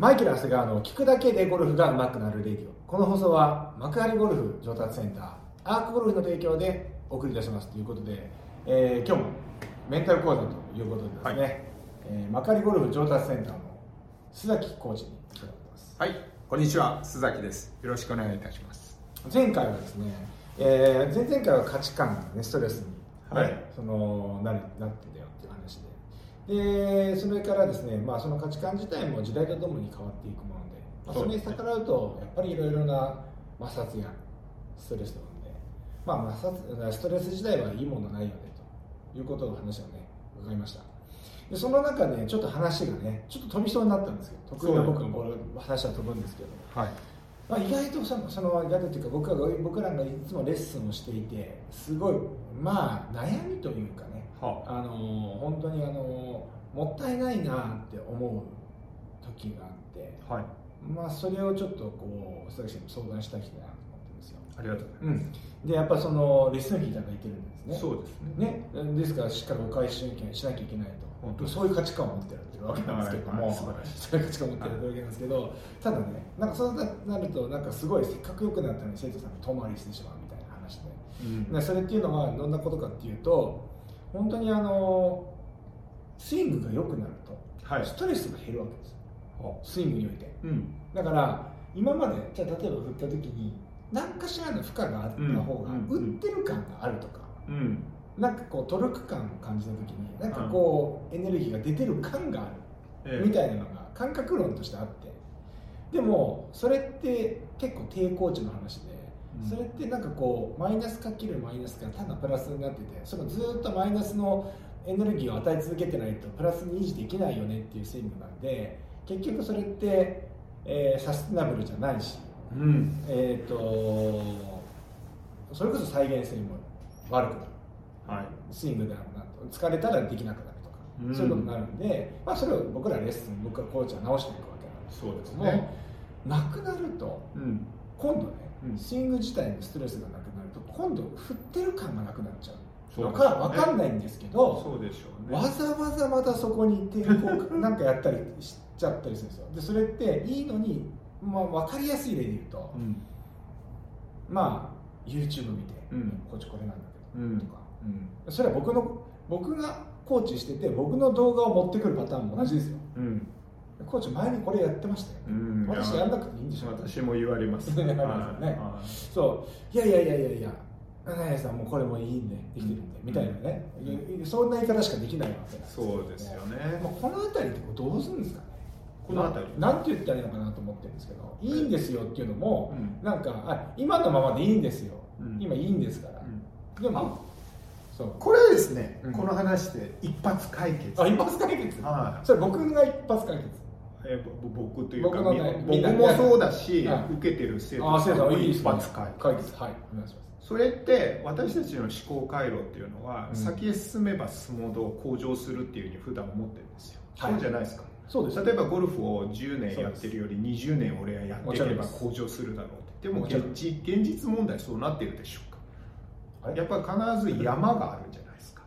マイケル・長谷川の聞くだけでゴルフが上手くなるレディオこの放送は幕張ゴルフ上達センターアークゴルフの提供でお送りいたしますということで、えー今日もメンタル講座ということでですね、はいえー幕張ゴルフ上達センターの須崎コーチに来てもらってますはい、こんにちは、須崎です。よろしくお願いいたします。前回はですね、えー前々回は価値観がねストレスに、ねはいそのなるなってんだよっていう話ででそれからですね、まあ、その価値観自体も時代とともに変わっていくもので、まあ、それに逆らうとやっぱりいろいろな摩擦やストレスとかで、まあ、摩擦ストレス自体はいいものないよねということを話をね伺いました。でその中でちょっと話がねちょっと飛びそうになったんですけど得意な僕のボール話は飛ぶんですけど。はい。まあ、意外とそのその意外とっていうか僕が僕らがいつもレッスンをしていてすごいまあ悩みというかねはあ。の本当にあのもったいないなって思う時があってはい。まあそれをちょっとこう佐々木さんに相談したいなと思ってるんですよ、ありがとうございまうん、でやっぱそのレッスンフィーいただいてるんですね。す。そうですね。ね、ですからしっかりお返ししなきゃしなきゃいけないと。そういう価値観を持ってるわけなんですけども、そういう価値観を持ってるわけなんですけど、ただねなんかそうなるとなんかすごいせっかく良くなったのに生徒さんが遠回りしてしまうみたいな話で、うん。でそれっていうのはどんなことかっていうと本当にあのスイングが良くなると、はい。ストレスが減るわけです。はスイングにおいて。うん。だから今までじゃあ例えば振った時に何かしらの負荷があった方が打ってる感があるとか、うん。なんかこうトルク感を感じた時になんかこうエネルギーが出てる感があえるみたいなのが感覚論としてあって。でもそれって結構抵抗値の話でうんそれってなんかこうマイナスかけるマイナスがただプラスになっててそのずっとマイナスのエネルギーを与え続けてないとプラスに維持できないよねっていうスイングなんで結局それって、えーサステナブルじゃないしうん。えっ、とそれこそ再現性も悪くなるはい。スイングであるなと疲れたらできなくなるとか、うんそういうことになるんで、まあ、それを僕らレッスン僕はコーチは直していくわけなんですそうですけども、ね。なくなるとうん。今度ね、うんスイング自体のストレスがなくなると今度振ってる感がなくなっちゃうわそうですねかわかんないんですけどそうでしょうね。わざわざまたそこに抵抗 なんかやったりしちゃったりするんですよでそれっていいのに、まあ、分かりやすい例で言うと、うん。まあ YouTube 見て、うんコーチこれなんだけど、うんとかうん。それは僕の僕がコーチしてて僕の動画を持ってくるパターンも同じですようん。コーチ前にこれやってましたよ、うん。私やんなくていいんでしょ私も言われます。ね。はい。そう。いやいやいやいやいや花屋さんもうこれもいいんでできてるんでみたいなね、そんな言い方しかできないわけそうですよね。まあ、この辺りってどうするんですかね。この辺り。ななんて言ったらいいのかなと思ってるんですけどいいんですよっていうのも、うん。なんかあ今のままでいいんですよ、うん。今いいんですから、うん。でもそう。これですねうん、この話で一発解決。あ一発解決、はい。それ僕が一発解決え僕というか僕のね僕もそうだし、はい。受けてる生徒さんも一発解解決はい。お願いします。それって私たちの思考回路っていうのは、うん。先へ進めば進むほど向上するっていうふうに普段思ってるんですよ、はい。そうじゃないですか。そうです。例えばゴルフを10年やってるより20年俺はやっていけば向上するだろうってでも現実現実問題そうなってるでしょうか。やっぱり必ず山があるんじゃないですか。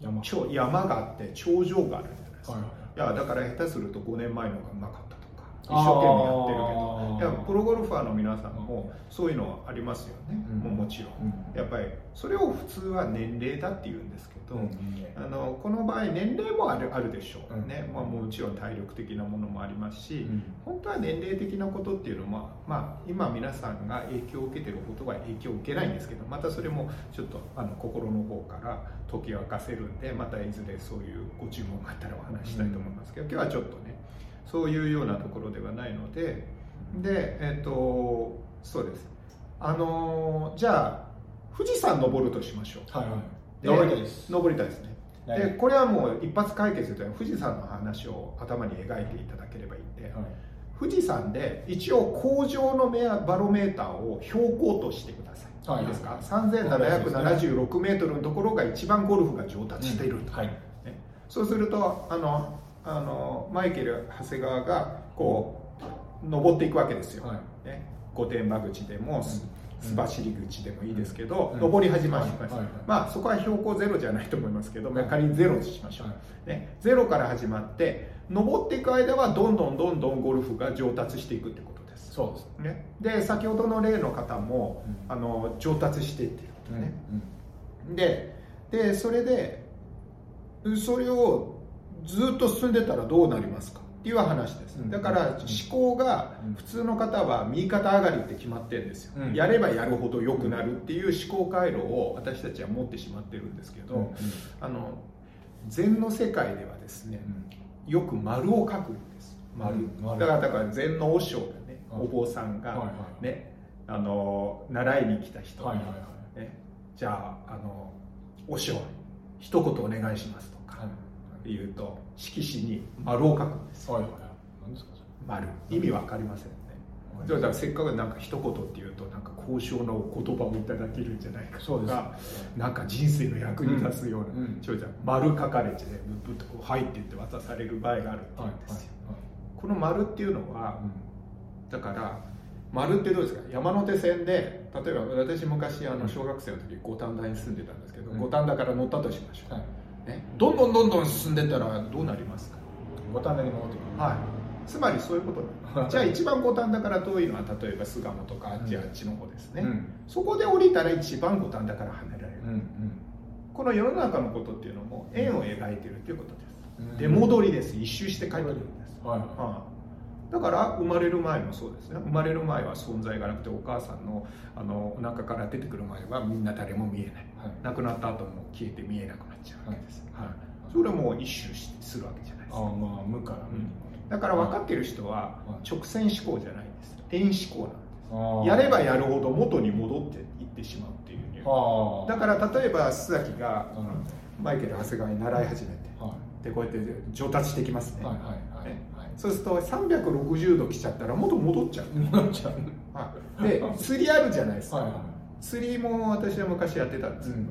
山。頂山があって頂上があるんじゃないですか、はいいやだから下手すると5年前のがうまかった。一生懸命やってるけど。いやプロゴルファーの皆さんもそういうのありますよね、うん。もうもちろん、うん。やっぱりそれを普通は年齢だって言うんですけど、うん。あのこの場合年齢もあるあるでしょう、うん。ねまあ、もちろん体力的なものもありますし、うん。本当は年齢的なことっていうのは、まあ、今皆さんが影響を受けてることは影響を受けないんですけどまたそれもちょっとあの心の方から解き明かせるんでまたいずれそういうご注文があったらお話ししたいと思いますけど、今日はちょっとねそういうようなところではないのででえっ、とそうです。あのじゃあ富士山登るとしましょう。はいはい。で登りたいです。登りたいですね。はいでこれはもう一発解決というのは富士山の話を頭に描いていただければいいんで、はい。富士山で一応工場のメアバロメーターを標高としてください、はい。い、いですか？3776メートルのところが一番ゴルフが上達していると、はい。ね。そうするとあのあのマイケル長谷川がこう登っていくわけですよ、はい。ね、御殿場口でも、す須走り口でもいいですけど、うん。登り始まります、はい。はい。はい。まあそこは標高ゼロじゃないと思いますけど、まあ仮にゼロとしましょう、はい。ね、ゼロから始まって登っていく間はどんどんどんどんゴルフが上達していくってことです。そうです。ね、で先ほどの例の方も、うん。あの上達していってるうん。ね、ででそれでそれをずっと進んでたらどうなりますかっていう話です、うん。だから思考がうん。普通の方は右肩上がりって決まってるんですよ、うん。やればやるほど良くなるっていう思考回路を私たちは持ってしまってるんですけど、うん。うんあの禅の世界ではですねよく丸を書くんです。丸,、うん丸。だからだから禅の和尚がね、うん。お坊さんが、はいはいねあの習いに来た人。に、はいはいはい。ね、じゃああの和尚一言お願いしますとかはい言うと色紙に丸を書くんです。はいはい。何ですかそ丸。意味わかりませんね。れだからせっかくなんか一言っていうとなんか高尚なお言葉をいただけるんじゃないかとかなんか人生の役に立つような、うんうん。丸書かれてねブッとこう「はい」って言って渡される場合があるって言うんですよ、この丸っていうのはだから丸ってどうですか？山手線で例えば私昔あの小学生の時五反田に住んでたんですけどうん。五反田から乗ったとしましょう、はいね、どんどんどんどん進んでったらどうなりますか？五反田に戻ってくる。はい。つまりそういうこと。じゃあ一番五反田から遠いのは例えば巣鴨とかあっちあっちの方ですね、うん。そこで降りたら一番五反田から離れられる、うん。この世の中のことっていうのも円を描いてるっていうことです、うん。出戻りです。一周して帰ってくるんです、はい。はああだから生まれる前もそうですね。生まれる前は存在がなくてお母さんのあのお腹から出てくる前はみんな誰も見えない。いはい。亡くなった後も消えて見えなくなっちゃうわけです、はい。はい。それはもう一周しするわけじゃないです。ああまあ無からうんだから分かってる人ははい。直線思考じゃないんです。円思考なんあです。やればやるほど元に戻っていってしまうっていうだから例えば須崎がうんマイケル長谷川に習い始めてはでこうやって上達してきますね、いはいはいはい。ね。はいそうすると360度来ちゃったら元戻っちゃう、戻っちゃう。はい、で釣りあるじゃないですか、はいはい釣りも私は昔やってたんですけど、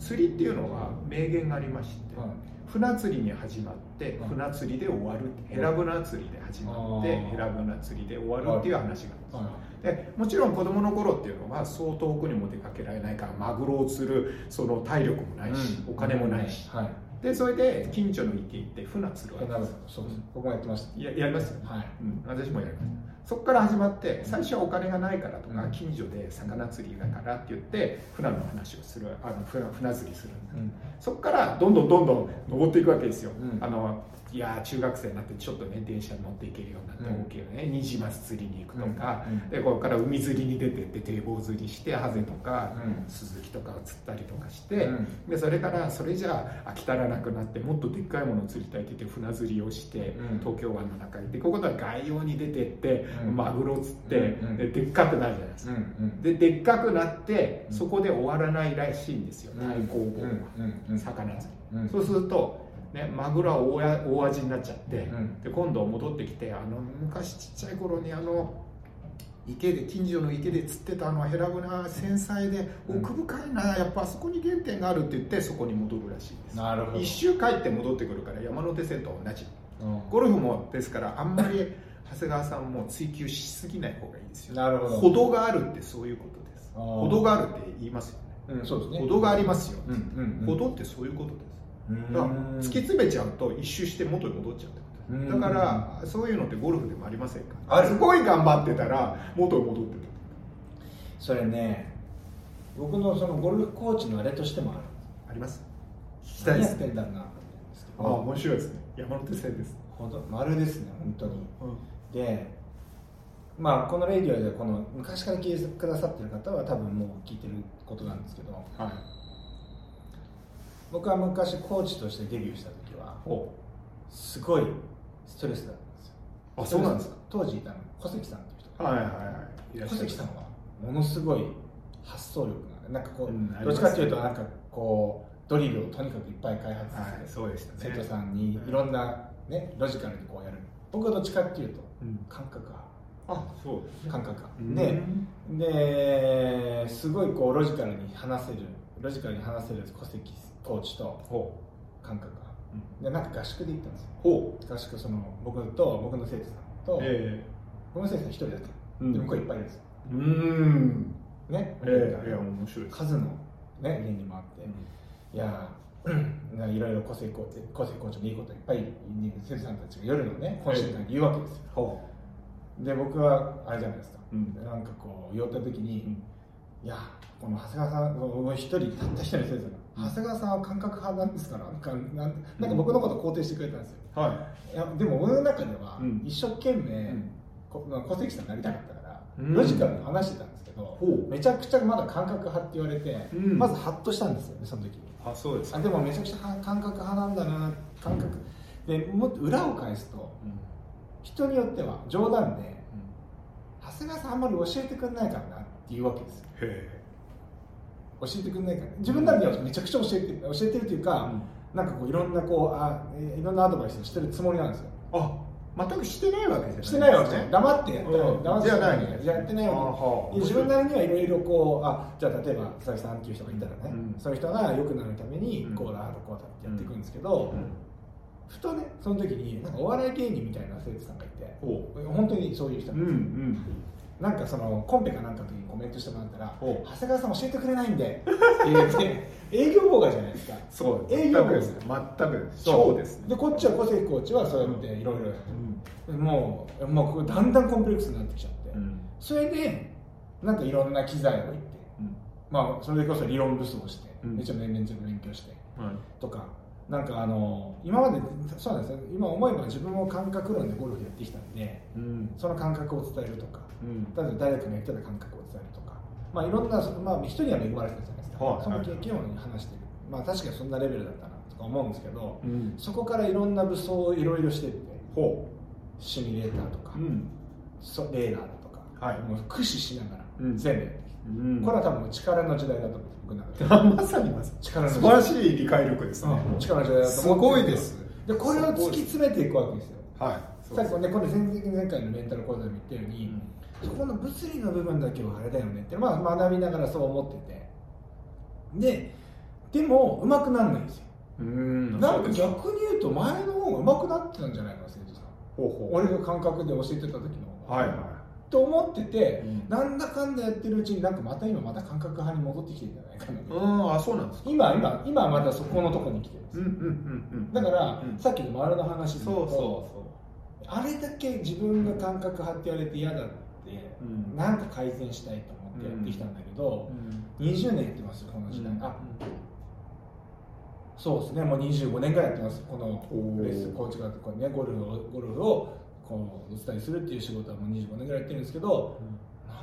釣りっていうのは名言がありまして、はい。船釣りに始まってはい。船釣りで終わるヘラブナ釣りで始まってヘラブナ釣りで終わるっていう話があるんですはい。でもちろん子供の頃っていうのはそう遠くにも出かけられないからマグロを釣るその体力もないし、うん。お金もないし、はいでそれで近所の池行って船釣るわけです。そうです僕もやってました。ややりますよ。ね、はい。うん、私もやります。そこから始まって最初はお金がないからとか、うん。近所で魚釣りだからって言って船の話をするあの船船釣りする。うん。そこからどんどんどんどん登っていくわけですよ、うん。あのいやー中学生になってちょっとね電車に乗っていけるようになってうん OK よね、ニジマス釣りに行くとか、うん。うん。でここから海釣りに出てって堤防釣りしてハゼとか、うんスズキとかを釣ったりとかして、うん。でそれからそれじゃあ飽き足らなくなってもっとでっかいものを釣りたいって言って船釣りをして、うん。東京湾の中に行ってここでは外洋に出てって、うん。マグロ釣って、うん。うん。ででっかくなるじゃないですか、うん。うん。ででっかくなってうん。そこで終わらないらしいんですようん。太鼓うん。うん。うん。魚釣り、うん。そうすると、ね、マグロは大や大味になっちゃって、うん。で今度戻ってきてあの昔ちっちゃい頃にあの池で近所の池で釣ってたあのヘラブナ繊細でうん。奥深いなやっぱあそこに原点があるって言ってそこに戻るらしいです。なるほど。一周帰って戻ってくるから山手線と同じ。うん。ゴルフもですからあんまり 長谷川さんも追求しすぎない方がいいですよ。なるほど。歩道があるってそういうことです。歩道があるって言いますよね。うんそうですね。歩道がありますよ、うんうんうん。歩道ってそういうことです。うんだから突き詰めちゃうと一周して元に戻っちゃうってことだからそういうのってゴルフでもありませんか？すごい頑張ってたら元に戻ってた。それね僕のそのゴルフコーチのあれとしてもある。あります？聞き何やったいですねてんだろうなと思うんですけあど面白いですね。山手線です、ほど丸ですね本当に。でまあこのレディオでこの昔から聞いてくださってる方は多分もう聞いてることなんですけど。はい僕は昔コーチとしてデビューした時はおすごいストレスだったんですよ。あそうなんですか？当時いたの小関さんっていう人が。はいはいはい。小関さんはものすごい発想力がなんかこう、うんどっちかっていうとなんかこうドリルをとにかくいっぱい開発はいして、そうでしたね。生徒さんにいろんな、ね、ロジカルにこうやる。僕はどっちかっていうとうん。感覚派。あそうですね。感覚派。うん。でですごいこうロジカルに話せる。ロジカルに話せる小関コーチとほ感覚派でなんか合宿で行ったんですよ。合宿その僕と僕の生徒さんと、うえ。僕の生徒さん一人だったうん。で向こういっぱいいるんですうん。ね、ええいや面白い数の、ね、家にもあって、いや ーうんいろいろ個性校個性校長のいいこといっぱい生徒さんたちが夜のね懇親会に言うわけですよ。ほで僕はあれじゃないですか、うん。なんかこう酔った時に、うん。いやこの長谷川さん一人たった一人の先生が、長谷川さんは感覚派なんですからなんかなんなんか僕のこと肯定してくれたんですよ。うはい。やでも俺の中ではうん。一生懸命、ん。こまあ戸籍さんになりたかったから、うん。ロジカルに話してたんですけど、めちゃくちゃまだ感覚派って言われて、うん。まずハッとしたんですよねその時。にあそうですあでもめちゃくちゃ感覚派なんだな感覚。でもっと裏を返すとうん。人によっては冗談で長谷川さんあんまり教えてくれないからなっていうわけですよ。へ教えてくれないか。ら自分なりにはめちゃくちゃ教えて教えてるというか、うん。なんかこういろんなこうあえいろんなアドバイスをしてるつもりなんですよ。あ全くしてないわけじゃないしてないわけじゃない。黙ってやってない、うん。黙ってやってないわけ。で自分なりにはいろいろこうあじゃあ例えば佐々木さんっていう人がいたらね、うん。そういう人が良くなるためにうん。こうだこうだってやっていくんですけど、うん。ふとねその時になんかお笑い芸人みたいな生徒さんがいてほ本当にそういう人ううんうんなんかそのコンペかなんかの時にコメントしてもらったら「お長谷川さん教えてくれないんで」って言って営業妨害じゃないですか。そう。営業全くです。全くそうです。ねでこっちは小関コーチはそうやっていろいろやってもうもうだんだんコンプレックスになってきちゃって、うん。それでなんかいろんな機材を置いてうん。まあそれこそ理論武装して、うん。めちゃめちゃ勉強してはい。とかなんかあの今までそうなんですよ。今思えば自分も感覚論でゴルフやってきたんでうん。その感覚を伝えるとかうん。例えば誰かが言ってた感覚を伝えるとかまあいろんな、まあ、人には恵まれてたじゃないですか、はい。その経験を話してる。まあ確かにそんなレベルだったなとか思うんですけどうん。そこからいろんな武装をいろいろしてってほシミュレーターとか、ううん。そレーダーだとか、はい。もう駆使しながらうん。全部やって、うん。これは多分力の時代だと思うんです僕の中でまさにまさに。力の時代素晴らしい理解力ですね。うん。力の時代だとす思ってごいです。でこれを突き詰めていくわけですよ。はい。さっきもねこれ前前回のメンタル講座でも言ったように、うんそこの物理の部分だけはあれだよねって、まあ、学びながらそう思ってて。ででも上手くならないんですよ。うん。なんか逆に言うと前の方が上手くなってたんじゃないかな生徒さん。ほうほう。俺が感覚で教えてた時の方が。はいはと思ってて、うん。なんだかんだやってるうちになんかまた今また感覚派に戻ってきてるんじゃないかな、いうんあそうなんですか。今今今はまたそこのとこに来てるんです。よ、うんうんうんうん。だから、うん。さっきの丸の話で言そううとそあれだけ自分が感覚派って言われて嫌だって、うん。なんか改善したいと思ってやってきたんだけどう、ん。20年やってますよこの時代、うん。あそうですねもう25年ぐらいやってますこのレッスンコーチがこう、ね、ゴルフをゴルフをこうお伝えするっていう仕事はもう25年ぐらいやってるんですけど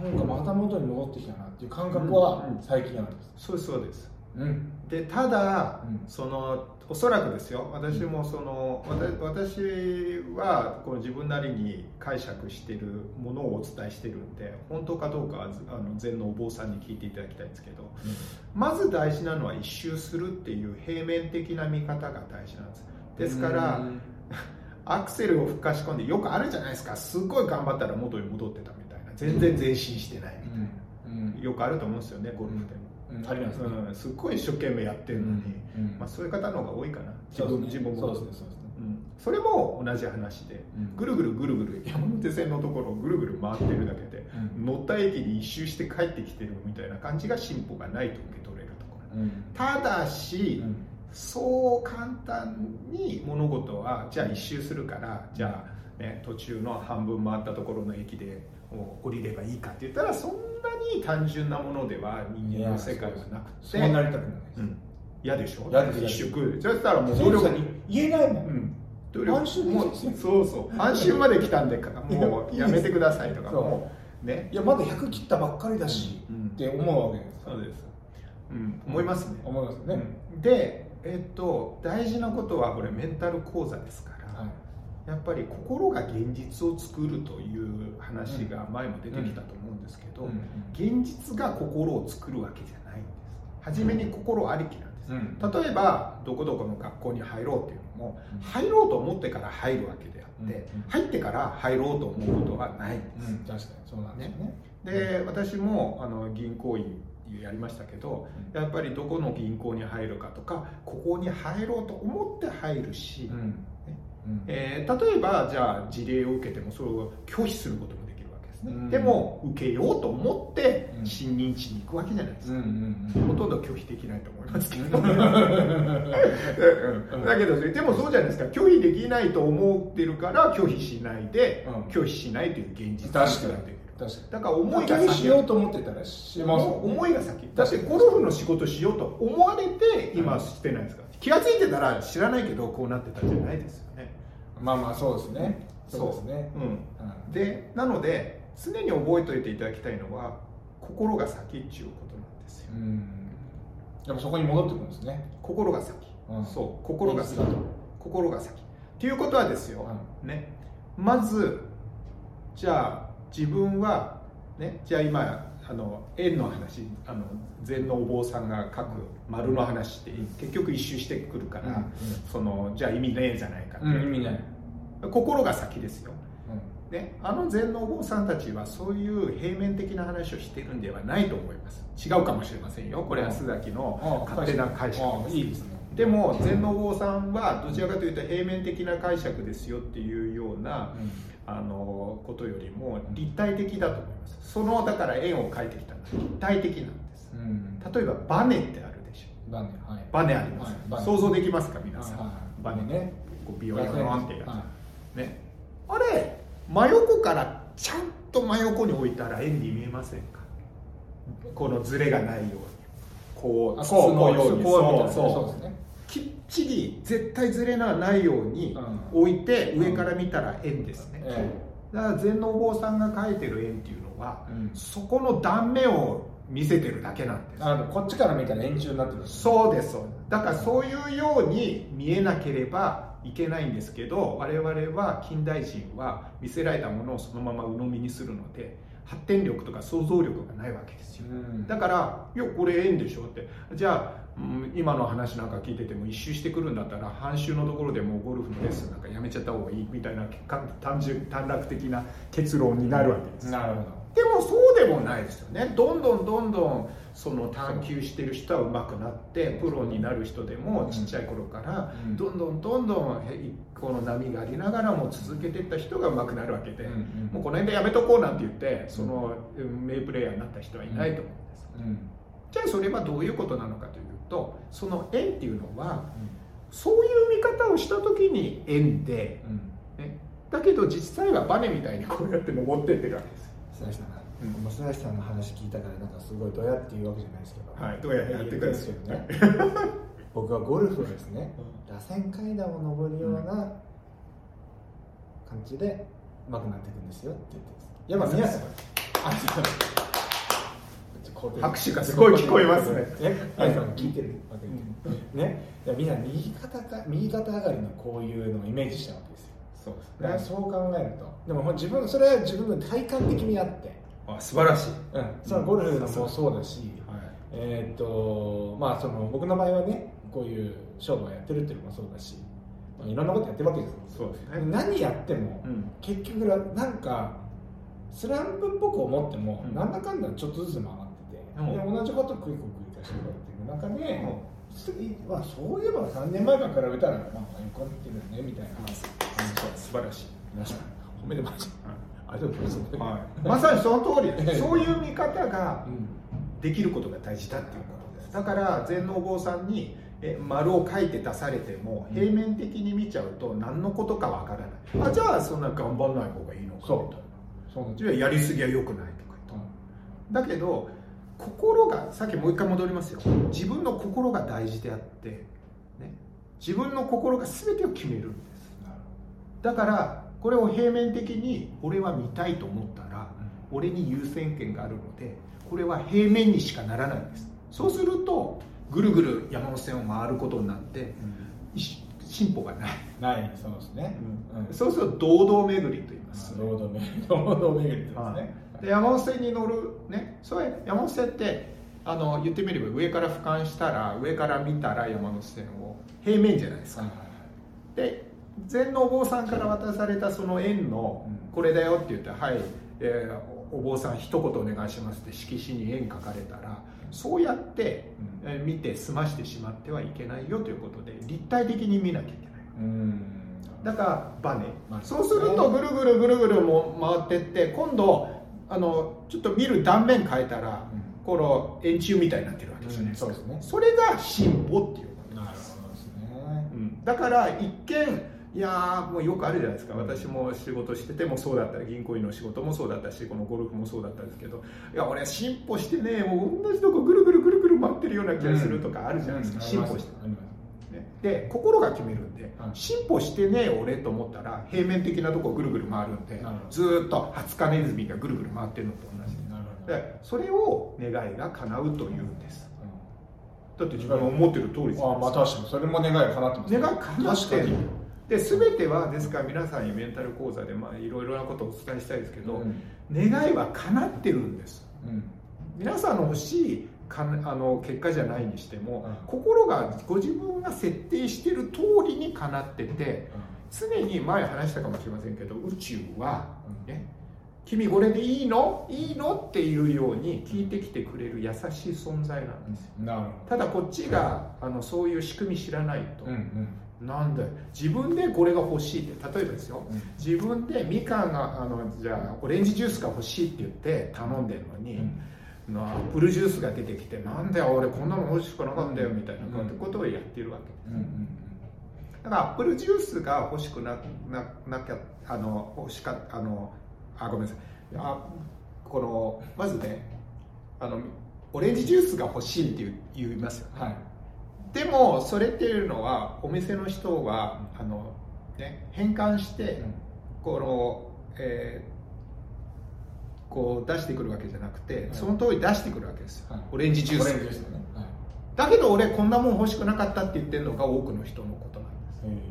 なんかまた元に戻ってきたなっていう感覚はうんうん。最近あるんです、そうですそうです。うん。でただ、うん。そのおそらくですよ。私もその私私はこう自分なりに解釈しているものをお伝えしてるんで本当かどうかはあの禅のお坊さんに聞いていただきたいんですけどまず大事なのは一周するっていう平面的な見方が大事なんです。ですからうんアクセルを吹かし込んでよくあるじゃないですか。すごい頑張ったら元に戻ってたみたいな。全然前進してないみたいな、うんよくあると思うんですよねゴルフでも、うんありますね、うん、すっごい一生懸命やってるのに、うんまあ、そういう方の方が多いかな。自分自分も。そうですねそうですね。うん。それも同じ話で。うん。ぐるぐるぐるぐる山手線のところをぐるぐる回ってるだけでうん。乗った駅に一周して帰ってきてるみたいな感じが進歩がないと受け取れるところうん。ただし、うんそう簡単に物事はじゃあ一周するからじゃあ、ね、途中の半分回ったところの駅で降りればいいかって言ったらそんなに単純なものでは人間の世界はなくてそうなりたくないです、うん嫌でしょ嫌で一周そしたらもう努力に言えないもん、うん努半周でいいもうそうそう半周まで来たんでもうやめてくださいとかもうねいやまだ100切ったばっかりだし、うんって思うわけですそうです、うん、思いますね、思いますね、でえっと大事なことはこれメンタル講座ですから、はい。やっぱり心が現実を作るという話が前も出てきたと思うんですけど、うん。現実が心を作るわけじゃないんです。初めに心ありきなんです、うん。例えばどこどこの学校に入ろうっていうのもうん。入ろうと思ってから入るわけであって、うん。入ってから入ろうと思うことはないんです、うん、確かにそうなんですよね。で私もあの銀行員やりましたけどうんやっぱりどこの銀行に入るかとかここに入ろうと思って入るし、うん。うん。えー例えばじゃあ事例を受けてもそれを拒否することもできるわけですね、うん。でも受けようと思ってうん。新認知に行くわけじゃないですか、んほとんど拒否できないと思いますけど、だけどでもそうじゃないですか。拒否できないと思ってるから拒否しないで、うん。拒否しないという現実確かに。が出てだから思いがしようと思ってたらします思いが先。だってゴルフの仕事しようと思われて今してないですか？気が付いてたら知らないけどこうなってたんじゃないですよね。まあまあそうですね。そうですね。う。ん。うんでなので常に覚えておいていただきたいのは心が先っていうことなんですよ。うん。でもそこに戻ってくるんですね。心が先、うん。そう。心が先。心が先。っていうことはですよ、ね。まずじゃあ自分はねじゃあ今あの円の話あの禅のお坊さんが書く丸の話って結局一周してくるから、うんそのじゃあ意味ねえじゃないかって、うん意味ない。心が先ですよ。うん。ね、あの禅のお坊さんたちはそういう平面的な話をしているんではないと思います。違うかもしれませんよ。これは須崎の勝手な解釈あです。いいですね。でも禅のお坊さんはどちらかというと平面的な解釈ですよっていうようなあのことよりも立体的だと思います。そのだから円を描いてきたのは立体的なんです。うん。うん例えばバネってあるでしょ。バネはい。バネあります、はい想像できますか皆さん、はいバネね。こうビヨヨヨンってやつ、はね、あれ真横からちゃんと真横に置いたら円に見えませんか？このズレがないように。こうこうのようにこうこうみたいなそう。そうですねきっちり絶対ズレがないようにう置いて上から見たら円ですね、えだから禅のお坊さんが描いてる円っていうのは、うん。そこの断面を見せてるだけなんです。あのこっちから見たら円柱になってるそうです。そうです。だからそういうように見えなければいけないんですけど我々は近代人は見せられたものをそのまま鵜呑みにするので発展力とか想像力がないわけですよ。うん。だから「いやこれ円でしょ」って。じゃあ、うん今の話なんか聞いてても一周してくるんだったら半周のところでもうゴルフのレッスンなんかやめちゃった方がいいみたいなか単純短絡的な結論になるわけですなるほでもそうでもないですよね。どんどんどんどんその探求してる人は上手くなってプロになる人でもちっちゃい頃からうん。どんどんどんどんへこの波がありながらも続けていった人が上手くなるわけで、もうこの辺でやめとこうなんて言ってそのうん名プレーヤーになった人はいないと思うんです、どうん。じゃあそれはどういうことなのかというとその縁っていうのはそういう見方をした時に縁で、うん。ね、だけど実際はバネみたいにこうやって登ってってるわけですよ。須崎さんうん。もう須崎さんの話聞いたからなんかすごいどうやっていうわけじゃないですけど。はいどうやってやってくだですよね。僕はゴルフをですね螺旋階段を登るような感じで上手くなっていくんですよって言ってます。やっぱ皆さん。あ拍手がすごい聞こえますね。え皆さん聞いてるねみんな右肩か右肩上がりのこういうのをイメージしたわけですよ。そうですね。そう考えると。でも自分それは自分の体感的にあって、あ素晴らしい、うん、そのゴルフのもそうだし、はい。えーっとまあその僕の場合はねこういう商売やってるっていうのもそうだし、まあ、いろんなことやってるわけですよ。そうですね。何やっても、うん。結局ななんかスランプっぽく思っても、うん。なんだかんだちょっとずつ曲がってて、うんで同じことを繰り返してる中で、次まあ、そういえば3年前から比べたら、まあ、こうってるよねみたいな話そう素晴らしい、皆さん褒めてますありがとうございます、はい、まさにその通り。そういう見方がうん。できることが大事だっていうことです。だから禅のお坊さんにえ丸を書いて出されても平面的に見ちゃうと何のことかわからない。あじゃあそんな頑張らない方がいいのかそう。そうやりすぎは良くないとか言って。だけど心がさっきもう一回戻りますよ。自分の心が大事であって、ね、自分の心が全てを決めるんです。だからこれを平面的に俺は見たいと思ったら俺に優先権があるのでこれは平面にしかならないんです。そうするとぐるぐる山手線を回ることになっていし進歩がない、ないそうですね、うん。そうすると堂々巡りと言います、ロード巡りロード巡りですね、で山手線に乗るねそれ山手線ってあの言ってみれば上から俯瞰したら上から見たら山手線を平面じゃないですか、で禅のお坊さんから渡されたその円のうん。これだよって言って「はい、えーお坊さん一言お願いします」って色紙に円書かれたらそうやって、うん。えー見て済ましてしまってはいけないよということで立体的に見なきゃいけない。うん。だからバネ、まあそうするとぐるぐるぐるぐるも回ってって今度あのちょっと見る断面変えたら、うん。この円柱みたいになってるわけですか、うんそうですね。それが進歩っていうなるほどですね。うん。だから一見いやーもうよくあるじゃないですか。私も仕事しててもそうだった銀行員の仕事もそうだったしこのゴルフもそうだったんですけど。いや俺は進歩してねもう同じとこぐるぐるぐるぐる回ってるような気がするとかあるじゃないですか、進歩して、ね、で心が決めるんで、はい進歩してねえ俺と思ったら平面的なとこぐるぐる回るんでずーっと20日ネズミがぐるぐる回ってるのと同じ。でそれを願いが叶うというんです。うだって自分が思ってる通りじゃあまあ確かに。それも願いが叶ってますね。願い叶ってるで全てはですから皆さんにメンタル講座でまあいろいろなことをお伝えしたいですけど、うん。願いは叶ってるんです。うん。皆さんの欲しいかあの結果じゃないにしても、うん。心がご自分が設定してる通りに叶ってて常に前話したかもしれませんけど宇宙は、ね、君これでいいの？いいの？っていうように聞いてきてくれる優しい存在なんですよ。ただこっちがあのそういう仕組み知らないと、どうんうん。なんだよ。自分でこれが欲しいって例えばですよ。うん。自分でみかんがあのじゃあオレンジジュースが欲しいって言って頼んでるのに、うんアップルジュースが出てきてなんだよ俺こんなの欲しくなかったよみたいなことをやってるわけうんうんだからアップルジュースが欲しくなななきゃあの欲しかあのあごめんなさい。あこのまずねあのオレンジジュースが欲しいって言いますよ。ね、はい。でもそれっていうのはお店の人はあの、ね、変換して、この、えーこう出してくるわけじゃなくて、はい。その通り出してくるわけですよ、はい。オレンジジュース。ね。はい。だけど俺こんなもん欲しくなかったって言ってるのが多くの人のことなんで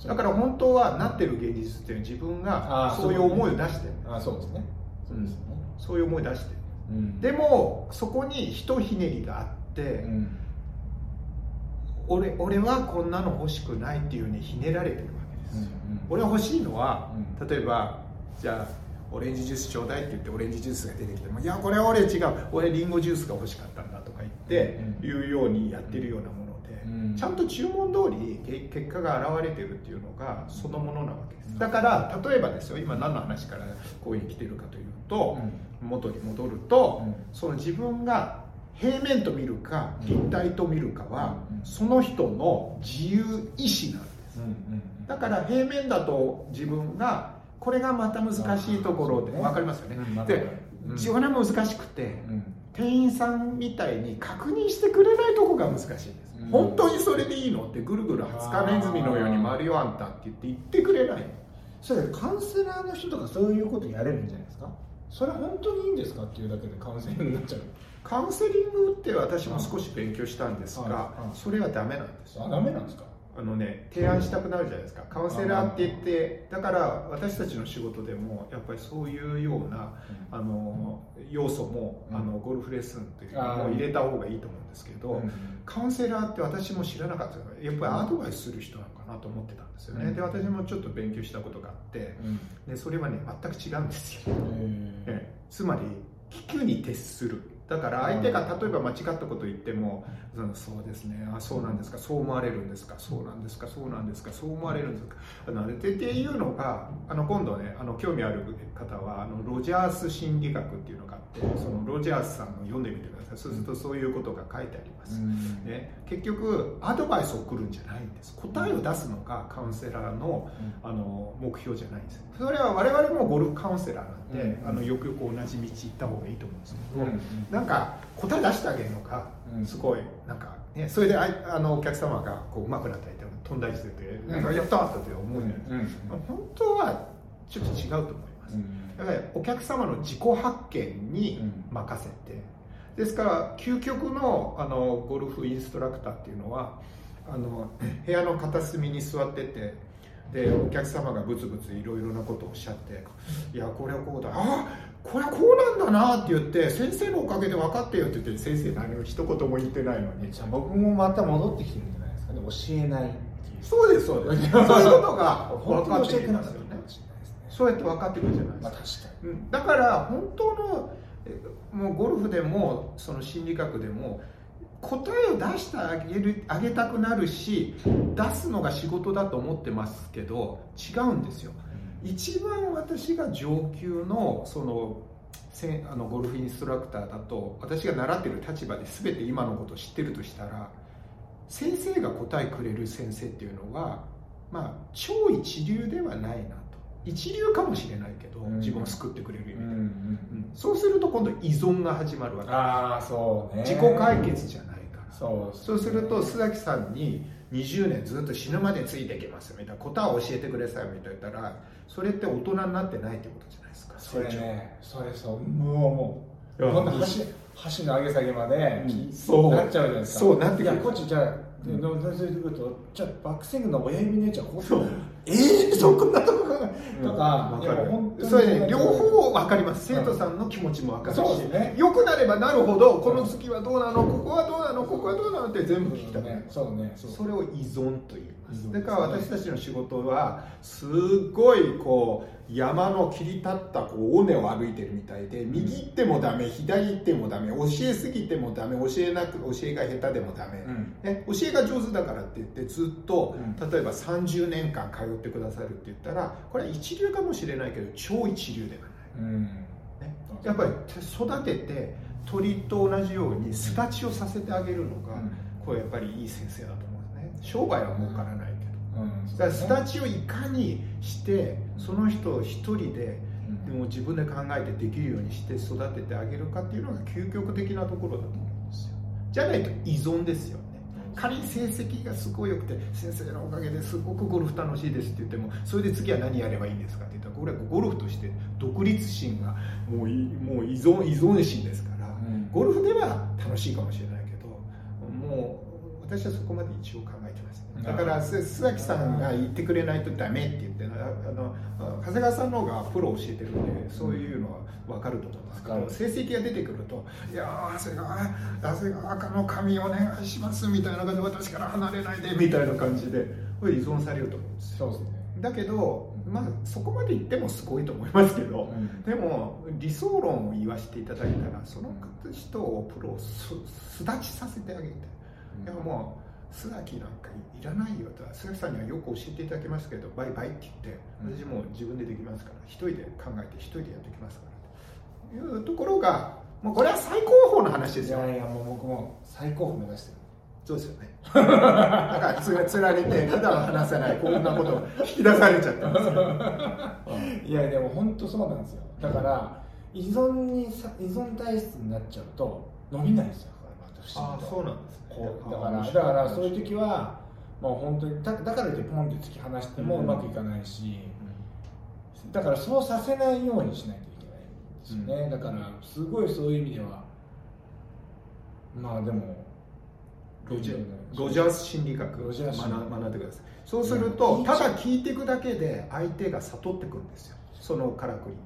すだから本当はなってる現実っていうのは自分がそういう思いを出してる。あそうですね。そうですね。そういう思い出してる。うん。でもそこにひとひねりがあって、うん。俺俺はこんなの欲しくないっていうふうにひねられてるわけですよ、俺は欲しいのは、うん。例えばじゃあオレンジジュースちょうだいって言ってオレンジジュースが出てきてもいやこれは俺違う。俺リンゴジュースが欲しかったんだとか言って、うんいうようにやってるようなもので、うん。ちゃんと注文通りけ結果が現れてるっていうのがそのものなわけです、うん。だから例えばですよ今何の話からこういうに来てるかというと、元に戻ると、うん。その自分が平面と見るか立体と見るかは、うん。その人の自由意志なんです。だから平面だと自分がこれがまた難しいところで分かりますよね、うんでるうん。自分は難しくてうん。店員さんみたいに確認してくれないとこが難しいです、うん。本当にそれでいいのってぐるぐる20日ネズミのように回るよあんたって言って言ってくれない。それカウンセラーの人とかそういうことやれるんじゃないですか？それ本当にいいんですかっていうだけでカウンセリングになっちゃう。カウンセリングって私も少し勉強したんですがそれはダメなんです。あダメなんですか？あのね提案したくなるじゃないですか。カウンセラーって言ってだから私たちの仕事でもやっぱりそういうようなあの要素も、うん。あのゴルフレッスンっていうのを入れた方がいいと思うんですけど、うんカウンセラーって私も知らなかったからやっぱりアドバイスする人なのかなと思ってたんですよね、うん。で私もちょっと勉強したことがあってうん。でそれはね全く違うんですよ、えええ。つまり聞くに徹するだから相手が例えば間違ったことを言っても、うんそうですねあそうなんですかそう思われるんですかそうなんですかそうなんですかそう思われるんですか。あのでっていうのがあの今度ねあの興味ある方はあのロジャース心理学っていうのがあってそのロジャースさんの読んでみてください。そうするとそういうことが書いてあります、うん。ね、結局アドバイスを送るんじゃないんです。答えを出すのがカウンセラーのあの目標じゃないんですよ。それは我々もゴルフカウンセラーなんで、うん。あのよくよく同じ道行った方がいいと思うんですけど、うんなんか答え出してあげるのがうん。すごい。なんか、ね、それであいあのお客様がこう上手くなったり飛んだりしてて、なんかやったーって思うじゃないですか、うん。本当はちょっと違うと思います、だからお客様の自己発見に任せて、ですから究極のあのゴルフインストラクターっていうのはあの部屋の片隅に座っててでお客様がブツブツいろいろなことをおっしゃって「いやこれはこうだ。あこれはこうなんだな」って言って「先生のおかげで分かってよ」って言って先生何も一言も言ってないのに。じゃあ僕もまた戻ってきてるんじゃないですか。ね教えないそうですそうです。そういうことが本分かって当に教えてなきますよね。そうやって分かってくるじゃないですまあか確かうん。だから本当のえもうゴルフでもその心理学でも答えを出してあげるあげたくなるし出すのが仕事だと思ってますけど違うんですよ。一番私が上級のそのせあのゴルフインストラクターだと私が習ってる立場で全て今のことを知ってるとしたら先生が答えくれる先生っていうのはまあ超一流ではないなと。一流かもしれないけど、うん。自分を救ってくれる意味で、うんうんうん。そうすると今度依存が始まるわけ。ああそうね。自己解決じゃないからそう。そうすると須崎さんに20年ずっと死ぬまでついていきますみたいな答えを教えてくださいみたいな。言ったらそれって大人になってないってことじゃないですかそれねそれそうもうもういやほんと箸箸の上げ下げまで、うんきそうなっちゃうじゃないですかそうなってくるいやこっちじゃあででもそういうとじゃあバックスイングの親指の位置はこうそうえー、そんなとこがとか、う本当にそれね。両方分かります。生徒さんの気持ちも分かるし、そうですね。よくなればなるほどこの月はどうなのここはどうなのここはどうなのって全部聞きたくなるね。そうね。それを依存と言います。だから私たちの仕事はすごいこう山の切り立ったこう尾根を歩いてるみたいで右行ってもダメ左行ってもダメ教えすぎてもダメ教えなく教えが下手でもダメ、うん。ね、教えが上手だからって言ってずっと、うん。例えば30年間通ってくださるって言ったらこれは一流かもしれないけど超一流ではない。うん。ね、やっぱり育てて鳥と同じように巣立ちをさせてあげるのが、これやっぱりいい先生だと商売は儲からないけど、うんだから巣立ちをいかにしてその人を一人でうん。でも自分で考えてできるようにして育ててあげるかっていうのが究極的なところだと思うんですよ。じゃないと依存ですよね。仮に成績がすごい良くて先生のおかげですごくゴルフ楽しいですって言ってもそれで次は何やればいいんですかって言ったらこれはゴルフとして独立心がもういもう依存依存心ですから、ん。ゴルフでは楽しいかもしれないけどもう私はそこまで一応考だからす須崎さんが言ってくれないとダメって言ってああのあ長谷川さんの方がプロを教えてるんでそういうのは分かると思うんです。けわかるど成績が出てくると「いやー長谷川長谷川赤の髪お願いします」みたいな感じで私から離れないでみたいな感じでこれ依存されると思うんですよ。そうですね。だけど、まあ、そこまで言ってもすごいと思いますけど、うん。でも理想論を言わせていただいたらその人をプロをす巣立ちさせてあげて、いやもう須崎なんかいらないよと須崎さんにはよく教えていただきますけどバイバイって言ってうん。私もう自分でできますから一人で考えて一人でやってきますから。というところがもうこれは最高峰の話ですよ。いやいやもう僕も最高峰目指してる。そうですよね。だからつつられて普段話せないこんなことを引き出されちゃったんですよ、いやでも本当そうなんですよ。だから依存にさ依存体質になっちゃうと伸びないんですよ不思議とそうなんですね。こうだからだからそういう時はもう本当にだだからといってポンって突き放してもうまくいかないし、だからそうさせないようにしないといけないんですよね、だからすごいそういう意味ではまあでもロジャロジャース心理学ロジャー学。学んでください。そうするうとん。ただ聞いていくだけで相手が悟ってくるんですよ。そのからくりって。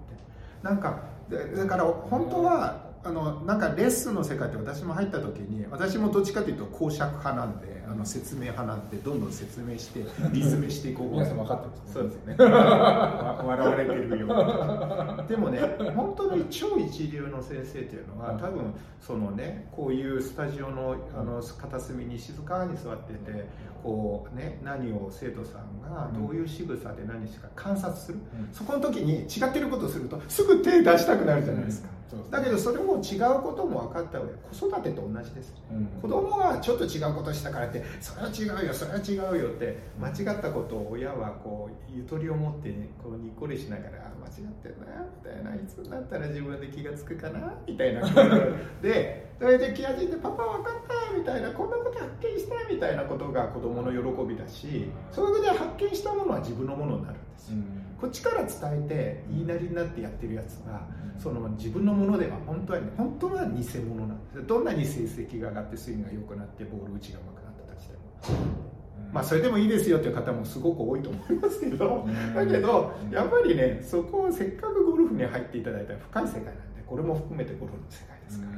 なんかでだから本当はあのなんかレッスンの世界って私も入った時に私もどっちかというと公爵派なんであの説明派なんでどんどん説明してリズムしていこう皆さん分かってますね。そうですね。わ 笑われてるよでもね本当に超一流の先生っていうのは多分そのねこういうスタジオのあの片隅に静かに座っててこうね何を生徒さんがどういう仕草で何しか観察する、うん。そこの時に違ってることをするとすぐ手出したくなるじゃないですか、そうですねだけどそれも違うことも分かった上で子育てと同じです。うん子供がちょっと違うことしたからってそれは違うよそれは違うよって間違ったことを親はこうゆとりを持ってこうにっこりしながらあ間違ってるなみたいな。いつになったら自分で気が付くかな？みたいな。でそれで気が付いてパパ分かったみたいなこんなこと発見したみたいなことが子供の喜びだしそういうことで発見したものは自分のものになるんです。よ、こっちから伝えて言いなりになってやってるやつがその自分のものでは本当は本当は偽物なんです。よどんなに成績が上がってスイングが良くなってボール打ちが上手くなったとしても、まあそれでもいいですよっていう方もすごく多いと思います。けど、うん。だけどうん。やっぱりねそこをせっかくゴルフに入っていただいたら深い世界なんでこれも含めてゴルフの世界ですから、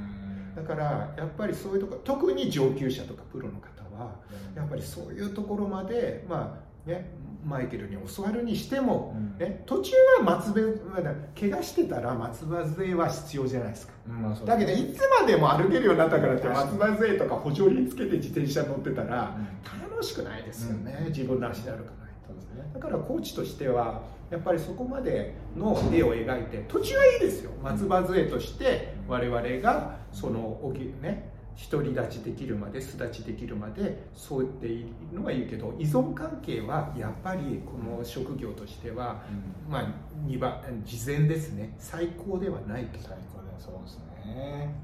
だからやっぱりそういうところ特に上級者とかプロの方はやっぱりそういうところまでまあねマイケルに教わるにしても、うん。ね、途中は松葉怪我してたら松葉杖は必要じゃないですか。だけどいつまでも歩けるようになったからって松葉杖とか補助輪つけて自転車乗ってたらうん。楽しくないですよね、うん自分の足で歩かないと。だからコーチとしてはやっぱりそこまでの絵を描いて土地はいいですよ。松葉杖として我々がそのね独り立ちできるまで巣立ちできるまでそう言っているのはいいけど依存関係はやっぱりこの職業としては、まあ2番事前ですね。最高ではないと最高だよそうですね、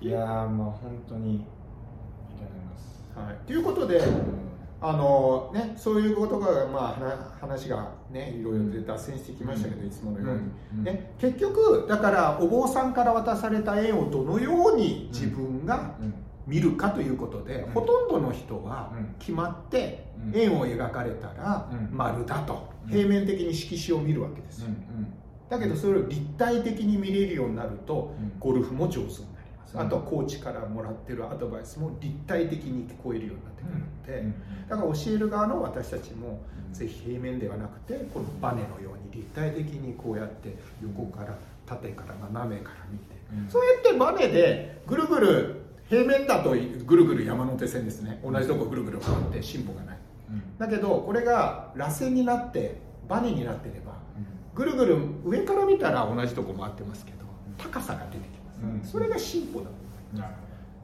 いやーまあ本当にいられます。はい、ということであのね、そういうことが、まあ、話が、ね、いろいろで脱線してきましたけど、いつものように、うん。ね、結局だからお坊さんから渡された円をどのように自分がうん。見るかということで、うん。ほとんどの人はうん。決まってうん。円を描かれたらうん。丸だとうん。平面的に色紙を見るわけですよ、だけどそれを立体的に見れるようになるとうん。ゴルフも上手になりますうんあとはコーチからもらってるアドバイスも立体的に聞こえるようになってくるので、うん。だから教える側の私たちもうんぜひ平面ではなくてこのバネのように立体的にこうやって横から縦から斜めから見て、うん。そうやってバネでぐるぐる平面だとぐるぐる山手線ですね。同じとこぐるぐる回って進歩がない。うん。だけどこれが螺旋になってバネになってればぐるぐる上から見たら同じとこ回ってますけど高さが出てきます、うん。それが進歩だ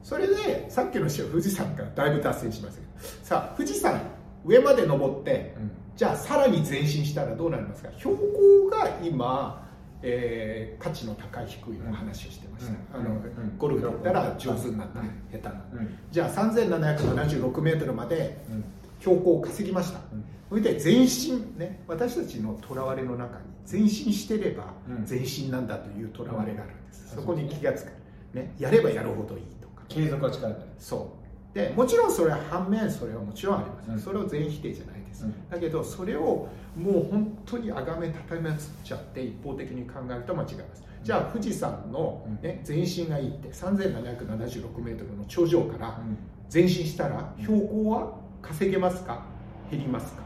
それでさっきの詩は富士山からだいぶ達成しましたけど。さあ富士山上まで登ってうん。じゃあさらに前進したらどうなりますか？標高が今、えー価値の高い低いの話をしてました、うん。あのうん。ゴルフだったら上手になった、うん。下手な、うん。じゃあ3776メートルまでうん。標高を稼ぎました、うん。それで前進ね私たちのとらわれの中に前進してればうん。前進なんだというとらわれがある。んそこに気がつく、ね、やればやるほどいいとか。継続は力だねそう。でもちろんそれは反面それはもちろんあります、うん。それを全否定じゃないです、うん。だけどそれをもう本当にあがめたためつっちゃって一方的に考えると間違います。じゃあ富士山の、ね、前進がいいって3776メートルの頂上から前進したら標高は稼げますか？減りますか？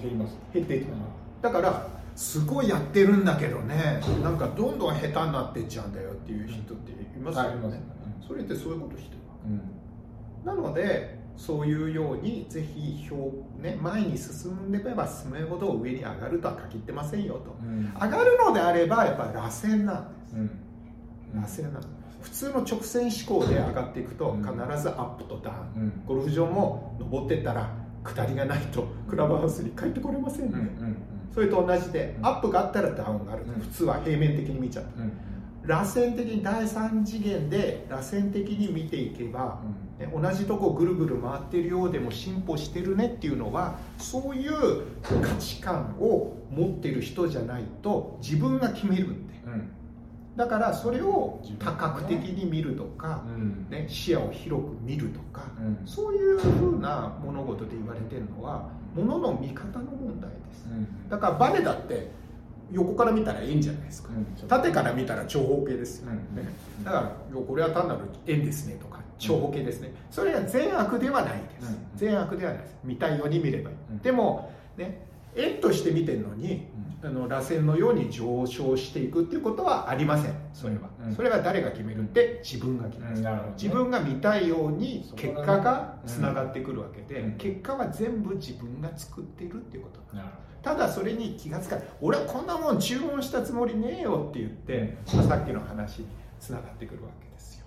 減ります。減っていきますだからすごいやってるんだけどね。なんかどんどん下手になってっちゃうんだよっていう人っていますよね、ありますね。それってそういうことしてるうん。なのでそういうようにぜひ表、ね、前に進んでいけば進むほど上に上がるとは限ってませんよと。うん。上がるのであればやっぱ螺旋なんです。うん。螺旋なんです。普通の直線思考で上がっていくとうん。必ずアップとダウン。うん。ゴルフ場も登ってったら下りがないとクラブハウスに帰ってこれませんね、うんうんそれと同じでうん。アップがあったらダウンがある、うん。普通は平面的に見ちゃううん。螺旋的に第三次元で螺旋的に見ていけば、ね同じとこぐるぐる回ってるようでも進歩してるねっていうのはそういう価値観を持ってる人じゃないと自分が決めるんでうん。だからそれを多角的に見るとか、うん。ね、視野を広く見るとか、うん。そういうふうな物事で言われてるのは物の見方の問題です。うん。だからバネだって横から見たら円じゃないですか、うん。縦から見たら長方形ですよ、うん。ね、だからこれは単なる円ですねとか長方形ですね、それは善悪ではないです、うん。善悪ではないです。見たいように見ればいい、うん。でもね円として見てるのにあの螺旋のように上昇していくっていうことはありません。それは、うん。それは誰が決めるって自分が決める。自分が見たいように結果がつながってくるわけで、うん。結果は全部自分が作っているっていうこと。ただそれに気がつかない。俺はこんなもん注文したつもりねえよって言って、まあさっきの話につながってくるわけですよ。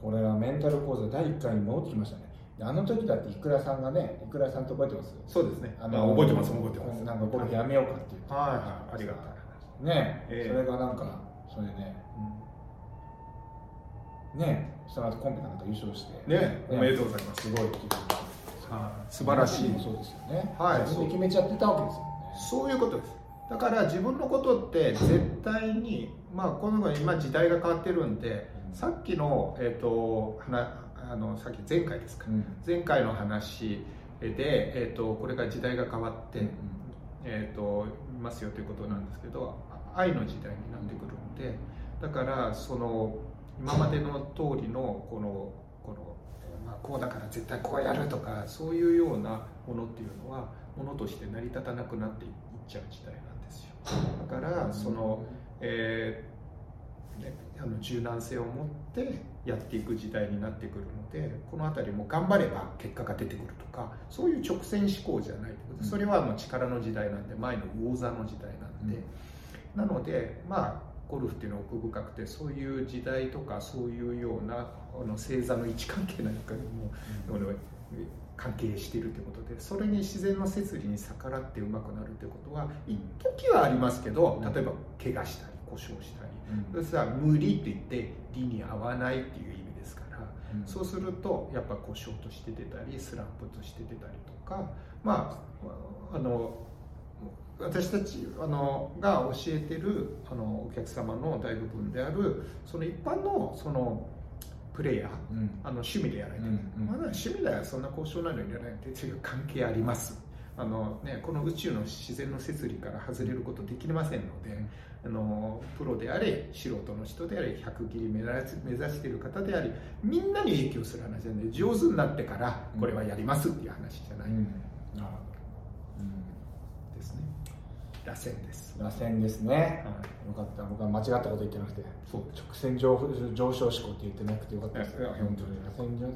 これはメンタル講座第1回に戻ってきましたね。であの時だっていくらさんがねいくらさんって覚えてます？そうですね。ああ覚えてます覚えてます。なんかゴルフやめようかって言ってはいはいありがたい話ねえ。えそれがなんかそれで。ねねその後コンペかなんか優勝して。ねおめでとうございます。すごいってい。う素晴らしい。もそうですよね。はい。自分で決めちゃってたわけですよね。そういうことです。だから自分のことって絶対にまあこの今時代が変わってるんでさっきのえっ、と話あのさっき前回ですか、うん。前回の話で、えー、とこれが時代が変わって、うんえー、といますよということなんですけど愛の時代になってくるのでだからその今までの通りのこのこの、まあ、こうだから絶対こうやるとかそういうようなものっていうのはものとして成り立たなくなっていっちゃう時代なんですよ。だからその、えーね、あの柔軟性を持ってやっていく時代になってくるのでこの辺りも頑張れば結果が出てくるとかそういう直線思考じゃないそれはもう力の時代なんで前の魚座の時代なんで、なのでまあゴルフっていうのは奥深くてそういう時代とかそういうようなあの星座の位置関係なんかにも、うん、関係しているということでそれに自然の摂理に逆らってうまくなるということは一時はありますけど例えば怪我したり故障したり、うん、そ無理って言って理に合わないっていう意味ですから、うん、そうするとやっぱ故障として出たりスランプとして出たりとかまああの私たちあのが教えてるあのお客様の大部分であるその一般のそのプレイヤー、うん、あの趣味でやられてる、うんうん、まだ趣味ではそんな交渉なのにやられてという関係あります。あの、ね、この宇宙の自然の摂理から外れることできませんので、あのプロであれ素人の人であれ100切り目指目指している方でありみんなに影響する話じゃない上手になってからこれはやりますっていう話じゃない、うん、ですね。螺旋です。螺旋ですね、はい、よかった。僕は間違ったこと言ってなくて。そう。直線上上昇志向って言ってなくてよかったです。本当に。螺旋上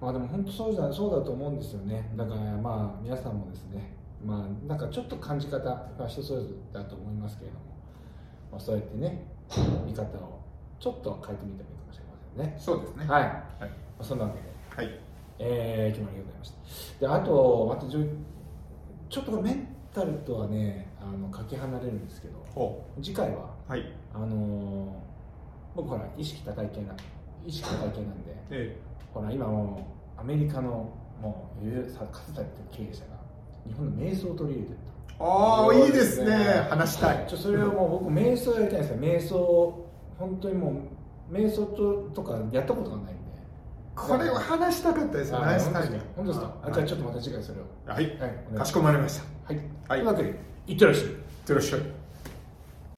まあでも本当そうだそうだと思うんですよね。だからまあ皆さんもですね。まあなんかちょっと感じ方が人それぞれだと思いますけれども、まあ、そうやってね見方をちょっと変えてみてもいいかもしれませんね。そうですね。はい、はい。まあ、そんなわけで。はい。えー、今日もありがとうございました。であとまたちょっとメンタルとはねあのかけ離れるんですけど次回は、はい、あの僕ほら意識高い系な意識高い系なんで、ええ。ほら今もうアメリカのもうさ勝たれてる経営者が日本の瞑想を取り入れてる。とああいいですね。話したい。ちょそれをもう僕瞑想やりたいんですよ。瞑想本当にもう瞑想ととかやったことがないんで。これを話したかったですよナイスタイム本当ですか？あじゃあちょっとまた次回それを。はい、はい、かしこまりました。はい、はい、うわけでいってらっしゃい。いってらっしゃい